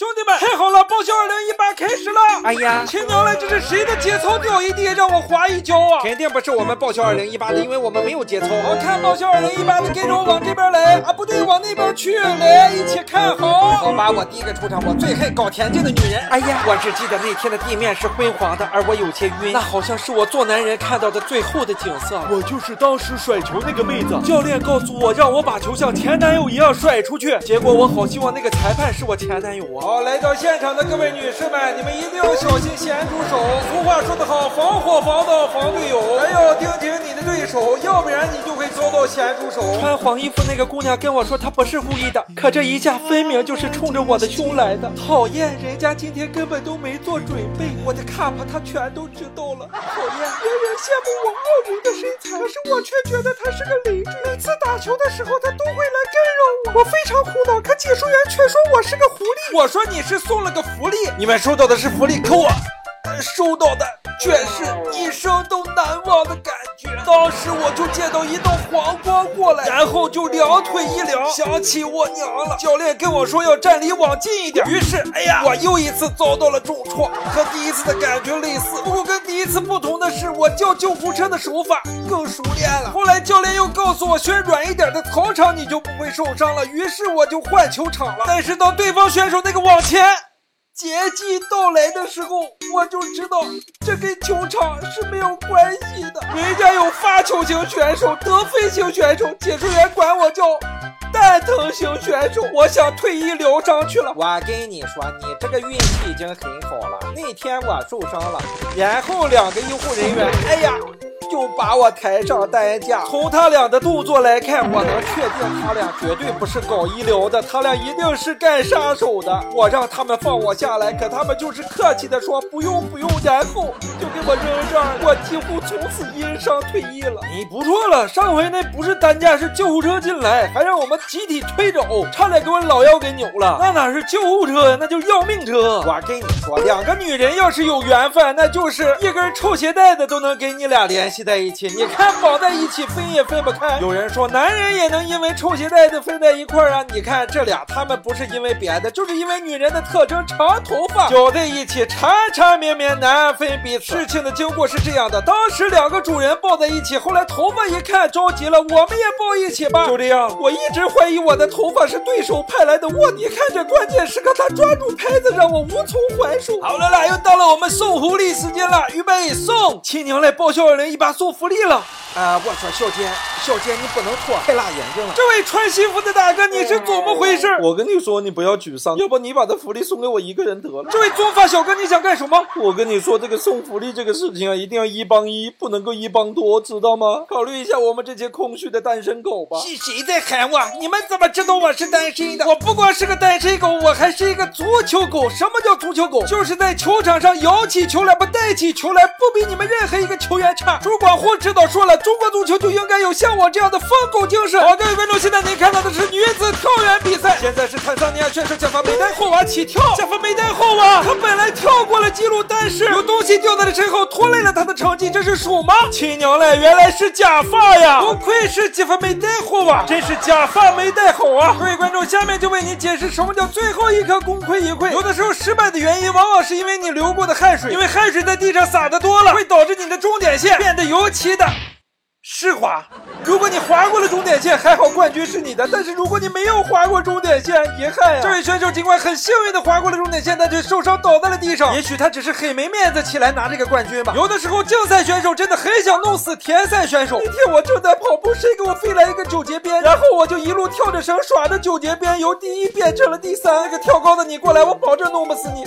兄弟们，太好了！报销二零一开始了！哎呀，亲娘嘞，这是谁的节操掉一地，让我滑一跤啊！肯定不是我们报销二零一八的，因为我们没有节操。好看报销二零一八的，跟着我往这边来啊！不对，往那边去，来一起看好。好吧，我第一个出场，我最恨搞田径的女人。哎呀，我只记得那天的地面是昏黄的，而我有些晕。那好像是我做男人看到的最后的景色。我就是当时甩球那个妹子。教练告诉我，让我把球像前男友一样甩出去。结果我好希望那个裁判是我前男友啊！好，来到现场。的各位女士们，你们一定要小心咸猪手。俗话说得好，防火防盗防队友，还要盯紧你的对手，要不然你就会遭到咸猪手。穿黄衣服那个姑娘跟我说，她不是故意的，可这一下分明就是冲着我的胸来的。讨厌，人家今天根本都没做准备，我的 cup 她全都知道了。讨厌，别人羡慕我傲人的身材，可是我却觉得她是个累赘。每次打球的时候，她都会来干扰我，我非常苦恼。可解说员却说我是个。我说你是送了个。福利，你们收到的是福利，可我收到的却是一生都难忘的感觉。当时我就见到一道黄光过来，然后就两腿一凉，想起我娘了。教练跟我说要站离网近一点，于是，哎呀，我又一次遭到了重创，和第一次的感觉类似，不过跟第一次不同的是，我叫救护车的手法更熟练了。后来教练又告诉我，选软一点的草场你就不会受伤了，于是我就换球场了。但是当对方选手那个往前。节气到来的时候，我就知道这跟球场是没有关系的。人家有发球型选手、得分型选手，解说员管我叫蛋疼型选手。我想退役疗伤去了。我跟你说，你这个运气已经很好了。那天我受伤了，然后两个医护人员，哎呀。就把我抬上担架。从他俩的动作来看，我能确定他俩绝对不是搞医疗的，他俩一定是干杀手的。我让他们放我下来，可他们就是客气的说不用不用，然后就给我扔这儿。我几乎从此因伤退役了。你不错了，上回那不是担架，是救护车进来，还让我们集体推走，差点给我老腰给扭了。那哪是救护车呀，那就要命车。我跟你说，两个女人要是有缘分，那就是一根臭鞋带子都能给你俩联系的。在一起，你看绑在一起分也分不开。有人说男人也能因为臭鞋带子分在一块儿啊？你看这俩，他们不是因为别的，就是因为女人的特征长头发，搅在一起缠缠绵绵，难分彼此。事情的经过是这样的：当时两个主人抱在一起，后来头发一看着急了，我们也抱一起吧。就这样，我一直怀疑我的头发是对手派来的卧底。看这关键时刻，他抓住拍子，让我无从还手。好了啦，又到了我们送狐狸时间了，预备送，亲娘来报销二零一送福利了啊！我说小天，小姐你不能脱，太辣眼睛了。这位穿西服的大哥，你是怎么回事？我跟你说，你不要沮丧，要不你把这福利送给我一个人得了。这位棕发小哥，你想干什么？我跟你说，这个送福利这个事情啊，一定要一帮一，不能够一帮多，知道吗？考虑一下我们这些空虚的单身狗吧。是谁在喊我？你们怎么知道我是单身的？我不光是个单身狗，我还是一个足球狗。什么叫足球狗？就是在球场上摇起球来不带起球来，不比你们任何一个球员差。主管胡指导说了，中国足球就应该有像我这样的疯狗精神。好，各位观众，现在您看到的是女子跳远比赛。现在是坦桑尼亚选手贾法梅代霍娃起跳。贾法梅代霍娃，他本来跳过了记录，但是有东西掉在了身后，拖累了他的成绩。这是属吗？亲娘嘞，原来是假发呀！不愧是加法梅代霍娃，真是假发没戴好啊！各位观众，下面就为你解释什么叫最后一刻功亏一篑。有的时候失败的原因，往往是因为你流过的汗水，因为汗水在地上洒的多了，会导致你的终点线变得尤其的。湿滑，如果你划过了终点线，还好冠军是你的；但是如果你没有划过终点线，遗憾呀。这位选手尽管很幸运的划过了终点线，但却受伤倒在了地上。也许他只是很没面子，起来拿这个冠军吧。有的时候竞赛选手真的很想弄死田赛选手。那天我正在跑步，谁给我飞来一个九节鞭，然后我就一路跳着绳耍着九节鞭，由第一变成了第三。那个跳高的你过来，我保证弄不死你。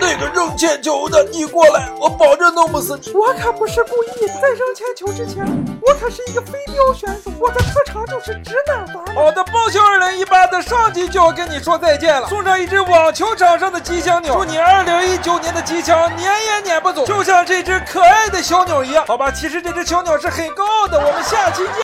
那个扔铅球的，你过来，我保证弄不死你。我可不是故意，在扔铅球之前，我可是一个飞镖选手，我的特长就是指哪打哪。好的，报销二零一八的上集就要跟你说再见了，送上一只网球场上的吉祥鸟，祝你二零一九年的吉祥撵也撵不走，就像这只可爱的小鸟一样。好吧，其实这只小鸟是很高傲的，我们下期见。